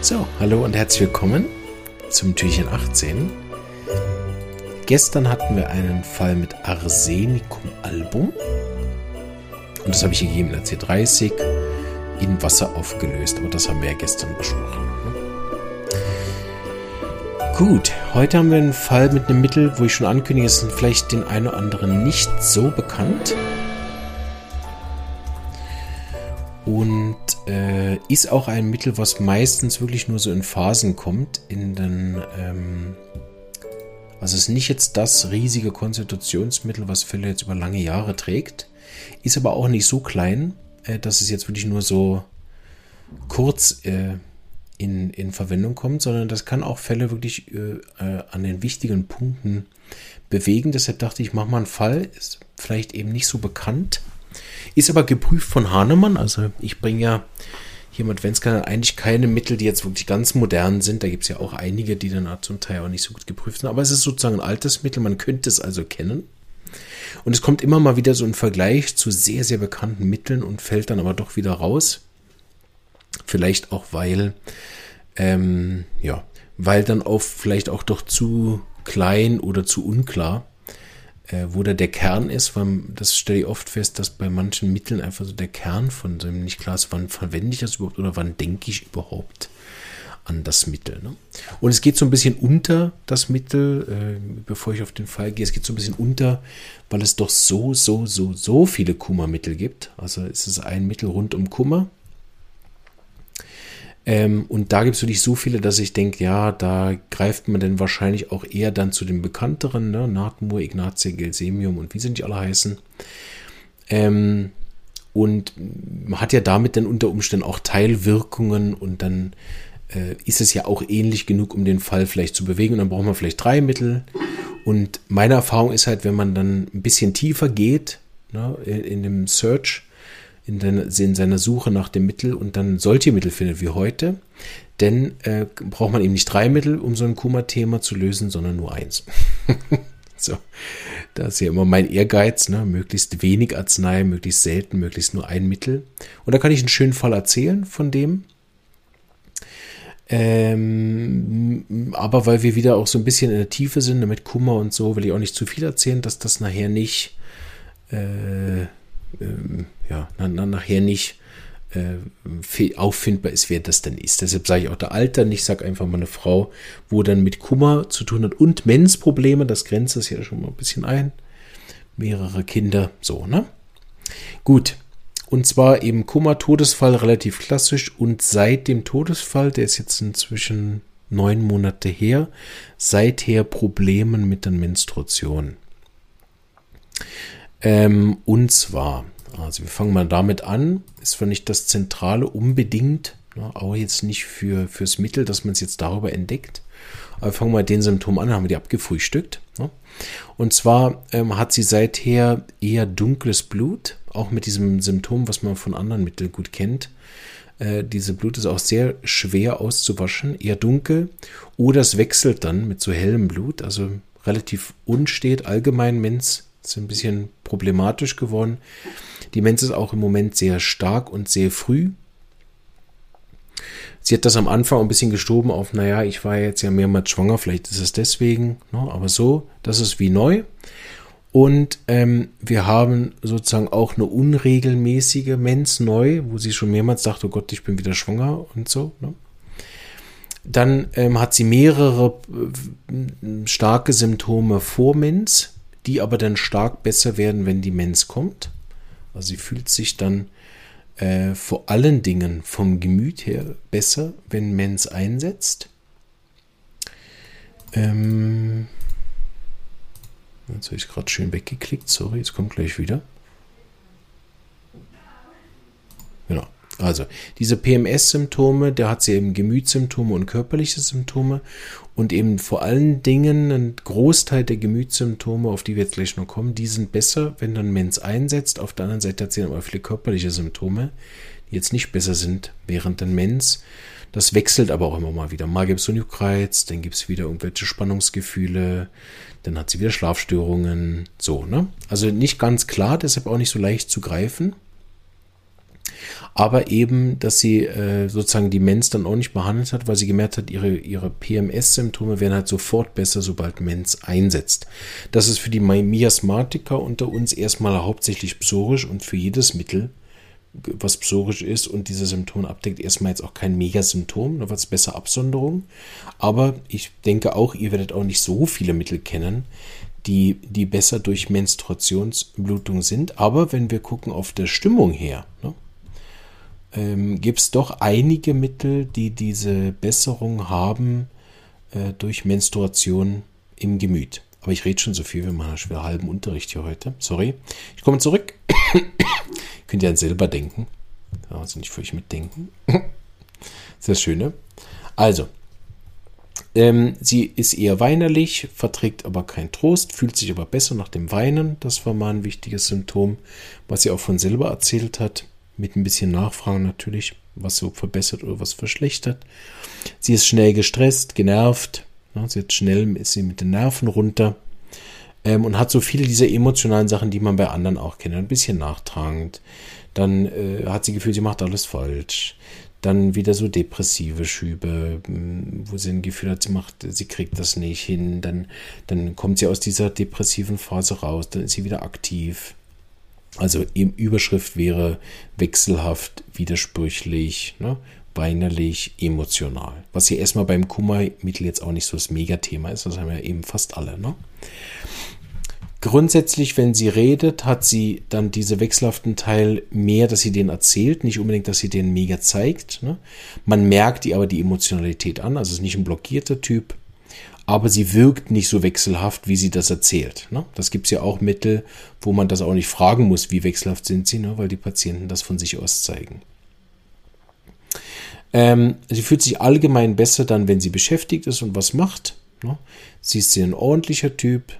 So, hallo und herzlich willkommen zum Türchen 18. Gestern hatten wir einen Fall mit Arsenicum album. Und das habe ich gegeben in der C30 in Wasser aufgelöst. Aber das haben wir ja gestern besprochen. Ne? Gut, heute haben wir einen Fall mit einem Mittel, wo ich schon ankündige, es sind vielleicht den einen oder anderen nicht so bekannt. Und äh, ist auch ein Mittel, was meistens wirklich nur so in Phasen kommt. In den, ähm, also ist nicht jetzt das riesige Konstitutionsmittel, was Fälle jetzt über lange Jahre trägt. Ist aber auch nicht so klein, äh, dass es jetzt wirklich nur so kurz äh, in, in Verwendung kommt, sondern das kann auch Fälle wirklich äh, äh, an den wichtigen Punkten bewegen. Deshalb dachte ich, mach mal einen Fall, ist vielleicht eben nicht so bekannt ist aber geprüft von Hahnemann. Also ich bringe ja hier im Adventskanal eigentlich keine Mittel, die jetzt wirklich ganz modern sind. Da gibt es ja auch einige, die dann zum Teil auch nicht so gut geprüft sind. Aber es ist sozusagen ein altes Mittel, man könnte es also kennen. Und es kommt immer mal wieder so ein Vergleich zu sehr, sehr bekannten Mitteln und fällt dann aber doch wieder raus. Vielleicht auch, weil, ähm, ja, weil dann auch vielleicht auch doch zu klein oder zu unklar äh, wo da der Kern ist, weil das stelle ich oft fest, dass bei manchen Mitteln einfach so der Kern von so einem nicht klar ist, wann verwende ich das überhaupt oder wann denke ich überhaupt an das Mittel. Ne? Und es geht so ein bisschen unter das Mittel, äh, bevor ich auf den Fall gehe, es geht so ein bisschen unter, weil es doch so, so, so, so viele Kummermittel gibt. Also es ist ein Mittel rund um Kummer ähm, und da gibt es wirklich so viele, dass ich denke, ja, da greift man dann wahrscheinlich auch eher dann zu den bekannteren, ne? Natmur, Ignatia, Gelsemium und wie sind die alle heißen. Ähm, und man hat ja damit dann unter Umständen auch Teilwirkungen und dann äh, ist es ja auch ähnlich genug, um den Fall vielleicht zu bewegen. Und dann braucht man vielleicht drei Mittel. Und meine Erfahrung ist halt, wenn man dann ein bisschen tiefer geht ne, in, in dem Search, in, den, in seiner Suche nach dem Mittel und dann solche Mittel findet wie heute, denn äh, braucht man eben nicht drei Mittel, um so ein Kuma-Thema zu lösen, sondern nur eins. so, das ist ja immer mein Ehrgeiz, ne? möglichst wenig Arznei, möglichst selten, möglichst nur ein Mittel. Und da kann ich einen schönen Fall erzählen von dem. Ähm, aber weil wir wieder auch so ein bisschen in der Tiefe sind, mit Kummer und so, will ich auch nicht zu viel erzählen, dass das nachher nicht äh, ähm, ja, dann, nachher nicht äh, auffindbar ist, wer das denn ist. Deshalb sage ich auch der Alter nicht, sage einfach mal eine Frau, wo dann mit Kummer zu tun hat und Menzprobleme, das grenzt es ja schon mal ein bisschen ein. Mehrere Kinder, so, ne? Gut. Und zwar eben Kummer, Todesfall relativ klassisch und seit dem Todesfall, der ist jetzt inzwischen neun Monate her, seither Problemen mit der Menstruation. Ähm, und zwar, also wir fangen mal damit an, ist zwar nicht das Zentrale unbedingt, ne, auch jetzt nicht für, fürs Mittel, dass man es jetzt darüber entdeckt. Aber fangen wir den Symptomen an, haben wir die abgefrühstückt. Ne? Und zwar ähm, hat sie seither eher dunkles Blut, auch mit diesem Symptom, was man von anderen Mitteln gut kennt. Äh, diese Blut ist auch sehr schwer auszuwaschen, eher dunkel. Oder es wechselt dann mit so hellem Blut, also relativ unstet, allgemein Mensch ist ein bisschen problematisch geworden. Die Menz ist auch im Moment sehr stark und sehr früh. Sie hat das am Anfang ein bisschen gestoben auf, naja, ich war jetzt ja mehrmals schwanger, vielleicht ist es deswegen, ne? aber so, das ist wie neu. Und ähm, wir haben sozusagen auch eine unregelmäßige Mens neu, wo sie schon mehrmals dachte, oh Gott, ich bin wieder schwanger und so. Ne? Dann ähm, hat sie mehrere äh, starke Symptome vor Mens die aber dann stark besser werden, wenn die Mens kommt. Also sie fühlt sich dann äh, vor allen Dingen vom Gemüt her besser, wenn Mens einsetzt. Ähm, jetzt habe ich gerade schön weggeklickt, sorry, jetzt kommt gleich wieder. Genau. Also diese PMS-Symptome, da hat sie eben Gemütssymptome und körperliche Symptome und eben vor allen Dingen ein Großteil der Gemütssymptome, auf die wir jetzt gleich noch kommen, die sind besser, wenn dann Mens einsetzt. Auf der anderen Seite hat sie dann aber viele körperliche Symptome, die jetzt nicht besser sind während dann Mens. Das wechselt aber auch immer mal wieder. Mal gibt es so einen Juckreiz, dann gibt es wieder irgendwelche Spannungsgefühle, dann hat sie wieder Schlafstörungen, so, ne? Also nicht ganz klar, deshalb auch nicht so leicht zu greifen. Aber eben, dass sie äh, sozusagen die Mens dann auch nicht behandelt hat, weil sie gemerkt hat, ihre, ihre PMS-Symptome werden halt sofort besser, sobald Mens einsetzt. Das ist für die Miasmatiker unter uns erstmal hauptsächlich psorisch und für jedes Mittel, was psorisch ist und diese Symptome abdeckt, erstmal jetzt auch kein Megasymptom, da wird es besser Absonderung. Aber ich denke auch, ihr werdet auch nicht so viele Mittel kennen, die, die besser durch Menstruationsblutung sind. Aber wenn wir gucken auf der Stimmung her, ne, ähm, gibt es doch einige Mittel, die diese Besserung haben äh, durch Menstruation im Gemüt. Aber ich rede schon so viel, wir machen schon wieder halben Unterricht hier heute. Sorry. Ich komme zurück. Könnt ihr an selber denken. Also nicht für euch mitdenken. Sehr schön, ne? Also, ähm, sie ist eher weinerlich, verträgt aber keinen Trost, fühlt sich aber besser nach dem Weinen. Das war mal ein wichtiges Symptom, was sie auch von selber erzählt hat mit ein bisschen Nachfragen natürlich, was so verbessert oder was verschlechtert. Sie ist schnell gestresst, genervt, ja, sie hat schnell ist sie mit den Nerven runter ähm, und hat so viele dieser emotionalen Sachen, die man bei anderen auch kennt, ein bisschen nachtragend. Dann äh, hat sie Gefühl, sie macht alles falsch. Dann wieder so depressive Schübe, hm, wo sie ein Gefühl hat, sie macht, sie kriegt das nicht hin. Dann, dann kommt sie aus dieser depressiven Phase raus, dann ist sie wieder aktiv. Also im Überschrift wäre wechselhaft, widersprüchlich, ne, weinerlich, emotional. Was hier erstmal beim Kummermittel jetzt auch nicht so das Megathema ist, das haben ja eben fast alle. Ne? Grundsätzlich, wenn sie redet, hat sie dann diese wechselhaften Teil mehr, dass sie den erzählt, nicht unbedingt, dass sie den mega zeigt. Ne? Man merkt ihr aber die Emotionalität an, also ist nicht ein blockierter Typ, aber sie wirkt nicht so wechselhaft, wie sie das erzählt. Ne? Das gibt es ja auch Mittel, wo man das auch nicht fragen muss, wie wechselhaft sind sie, ne? weil die Patienten das von sich aus zeigen. Ähm, sie fühlt sich allgemein besser dann, wenn sie beschäftigt ist und was macht. Ne? Sie ist sehr ein ordentlicher Typ,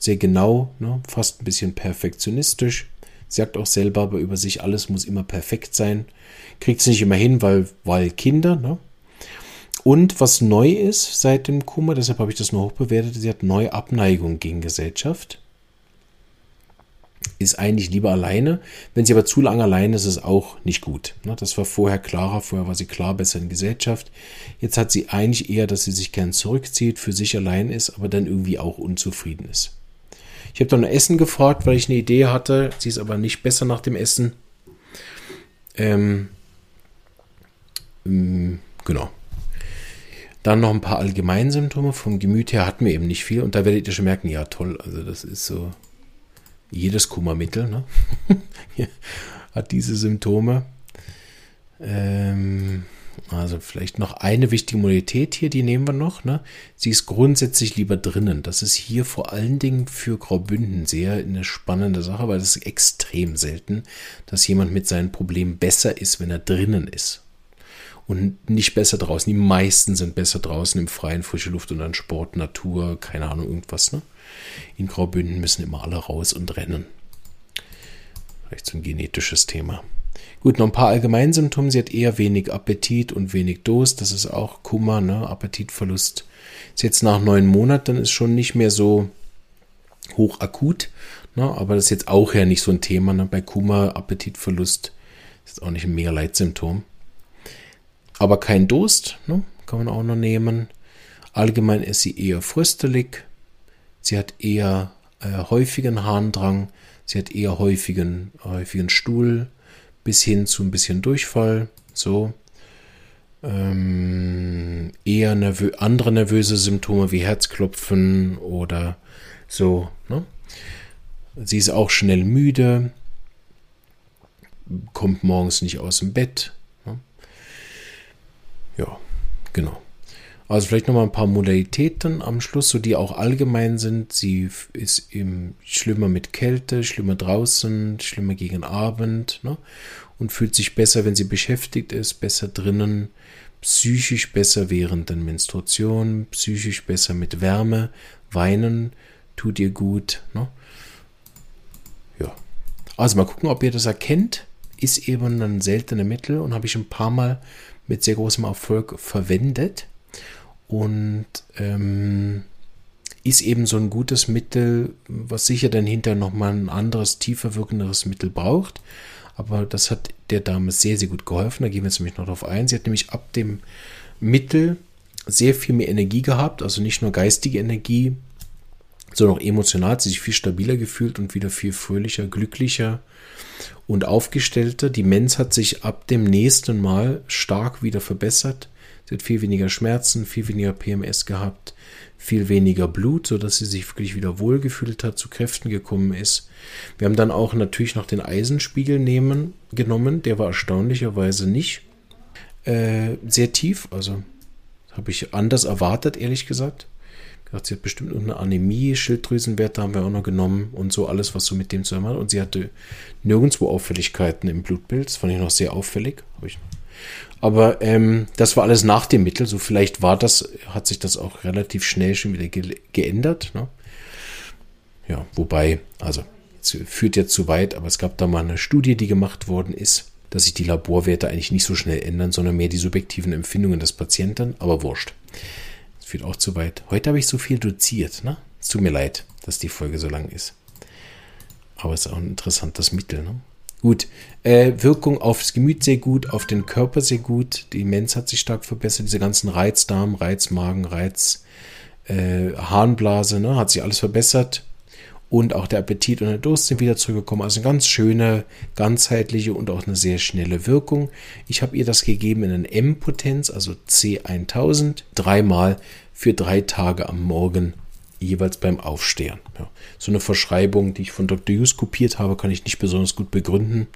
sehr genau, ne? fast ein bisschen perfektionistisch. Sie sagt auch selber aber über sich, alles muss immer perfekt sein. Kriegt es nicht immer hin, weil, weil Kinder, ne? Und was neu ist seit dem Kummer, deshalb habe ich das nur hochbewertet, sie hat neue Abneigung gegen Gesellschaft. Ist eigentlich lieber alleine. Wenn sie aber zu lange alleine ist, ist es auch nicht gut. Ne, das war vorher klarer, vorher war sie klar besser in Gesellschaft. Jetzt hat sie eigentlich eher, dass sie sich gern zurückzieht, für sich allein ist, aber dann irgendwie auch unzufrieden ist. Ich habe dann Essen gefragt, weil ich eine Idee hatte. Sie ist aber nicht besser nach dem Essen. Ähm, ähm, genau. Dann noch ein paar Allgemeinsymptome. Vom Gemüt her hatten wir eben nicht viel. Und da werdet ihr schon merken, ja toll, also das ist so jedes Kummermittel, ne? hat diese Symptome. Ähm, also vielleicht noch eine wichtige Modalität hier, die nehmen wir noch. Ne? Sie ist grundsätzlich lieber drinnen. Das ist hier vor allen Dingen für Graubünden sehr eine spannende Sache, weil es ist extrem selten, dass jemand mit seinen Problemen besser ist, wenn er drinnen ist und nicht besser draußen. Die meisten sind besser draußen im Freien, frische Luft und dann Sport, Natur, keine Ahnung, irgendwas. Ne? In Graubünden müssen immer alle raus und rennen. Vielleicht so ein genetisches Thema. Gut, noch ein paar Allgemeinsymptome. Sie hat eher wenig Appetit und wenig Durst. Das ist auch Kummer, ne? Appetitverlust. Ist jetzt nach neun Monaten, ist schon nicht mehr so hoch akut. Ne? Aber das ist jetzt auch ja nicht so ein Thema. Ne? Bei Kummer, Appetitverlust ist auch nicht ein mega Leitsymptom aber kein Durst, ne? kann man auch noch nehmen. Allgemein ist sie eher fröstelig, sie hat eher äh, häufigen Harndrang, sie hat eher häufigen, häufigen Stuhl bis hin zu ein bisschen Durchfall, so. Ähm, eher nervö andere nervöse Symptome wie Herzklopfen oder so. Ne? Sie ist auch schnell müde, kommt morgens nicht aus dem Bett, genau. Also vielleicht nochmal ein paar Modalitäten am Schluss, so die auch allgemein sind. Sie ist eben schlimmer mit Kälte, schlimmer draußen, schlimmer gegen Abend ne? und fühlt sich besser, wenn sie beschäftigt ist, besser drinnen, psychisch besser während der Menstruation, psychisch besser mit Wärme, weinen tut ihr gut. Ne? Ja. Also mal gucken, ob ihr das erkennt. Ist eben ein seltenes Mittel und habe ich ein paar Mal mit sehr großem Erfolg verwendet und ähm, ist eben so ein gutes Mittel, was sicher dann hinterher nochmal ein anderes, tiefer wirkenderes Mittel braucht. Aber das hat der Dame sehr, sehr gut geholfen. Da gehen wir jetzt nämlich noch drauf ein. Sie hat nämlich ab dem Mittel sehr viel mehr Energie gehabt, also nicht nur geistige Energie, sondern auch emotional hat sie sich viel stabiler gefühlt und wieder viel fröhlicher, glücklicher und aufgestellter. Die Mens hat sich ab dem nächsten Mal stark wieder verbessert. Sie hat viel weniger Schmerzen, viel weniger PMS gehabt, viel weniger Blut, sodass sie sich wirklich wieder wohlgefühlt hat, zu Kräften gekommen ist. Wir haben dann auch natürlich noch den Eisenspiegel nehmen, genommen. Der war erstaunlicherweise nicht äh, sehr tief. Also habe ich anders erwartet, ehrlich gesagt. Gedacht, sie hat bestimmt eine Anämie, Schilddrüsenwerte haben wir auch noch genommen und so alles, was so mit dem zusammenhängt. Und sie hatte nirgendwo Auffälligkeiten im Blutbild. Das fand ich noch sehr auffällig. Aber ähm, das war alles nach dem Mittel. So vielleicht war das, hat sich das auch relativ schnell schon wieder ge geändert. Ne? Ja, wobei, also führt jetzt zu weit, aber es gab da mal eine Studie, die gemacht worden ist dass sich die Laborwerte eigentlich nicht so schnell ändern, sondern mehr die subjektiven Empfindungen des Patienten, aber wurscht. Führt auch zu weit. Heute habe ich so viel doziert, ne? Es tut mir leid, dass die Folge so lang ist. Aber es ist auch ein interessantes Mittel, ne? Gut, äh, Wirkung aufs Gemüt sehr gut, auf den Körper sehr gut. Die Demenz hat sich stark verbessert. Diese ganzen Reizdarm, Reizmagen, Reiz, äh, Harnblase, ne, hat sich alles verbessert und auch der Appetit und der Durst sind wieder zurückgekommen. Also eine ganz schöne, ganzheitliche und auch eine sehr schnelle Wirkung. Ich habe ihr das gegeben in einer M-Potenz, also C1000, dreimal für drei Tage am Morgen, jeweils beim Aufstehen. Ja. So eine Verschreibung, die ich von Dr. Hughes kopiert habe, kann ich nicht besonders gut begründen.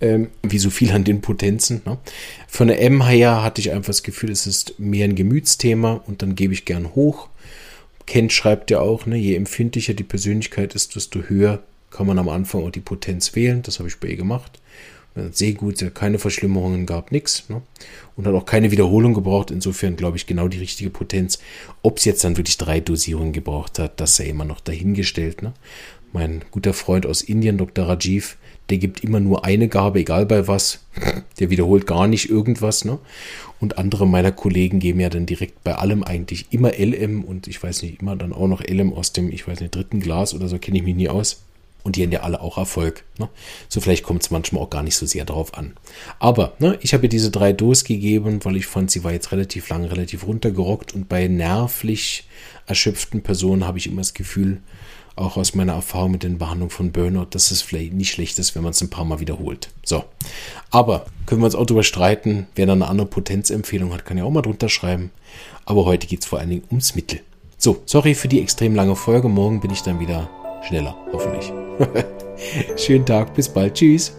Ähm, wie so viel an den Potenzen. Ne? Von der M her hatte ich einfach das Gefühl, es ist mehr ein Gemütsthema und dann gebe ich gern hoch. Kent schreibt ja auch, ne, je empfindlicher die Persönlichkeit ist, desto höher kann man am Anfang auch die Potenz wählen. Das habe ich bei ihr gemacht. Sehr gut, keine Verschlimmerungen gab, nichts. Ne? Und hat auch keine Wiederholung gebraucht. Insofern glaube ich genau die richtige Potenz. Ob es jetzt dann wirklich drei Dosierungen gebraucht hat, das sei immer noch dahingestellt. Ne? Mein guter Freund aus Indien, Dr. Rajiv, der gibt immer nur eine Gabe, egal bei was. Der wiederholt gar nicht irgendwas. Ne? Und andere meiner Kollegen geben ja dann direkt bei allem eigentlich immer LM und ich weiß nicht, immer dann auch noch LM aus dem, ich weiß nicht, dritten Glas oder so, kenne ich mich nie aus. Und die haben ja alle auch Erfolg. Ne? So vielleicht kommt es manchmal auch gar nicht so sehr darauf an. Aber ne, ich habe ihr diese drei Dos gegeben, weil ich fand, sie war jetzt relativ lang, relativ runtergerockt. Und bei nervlich erschöpften Personen habe ich immer das Gefühl, auch aus meiner Erfahrung mit den Behandlungen von Burnout, dass es vielleicht nicht schlecht ist, wenn man es ein paar Mal wiederholt. So. Aber können wir uns auch darüber streiten, wer da eine andere Potenzempfehlung hat, kann ja auch mal drunter schreiben. Aber heute geht es vor allen Dingen ums Mittel. So, sorry für die extrem lange Folge. Morgen bin ich dann wieder schneller, hoffentlich. Schönen Tag, bis bald. Tschüss.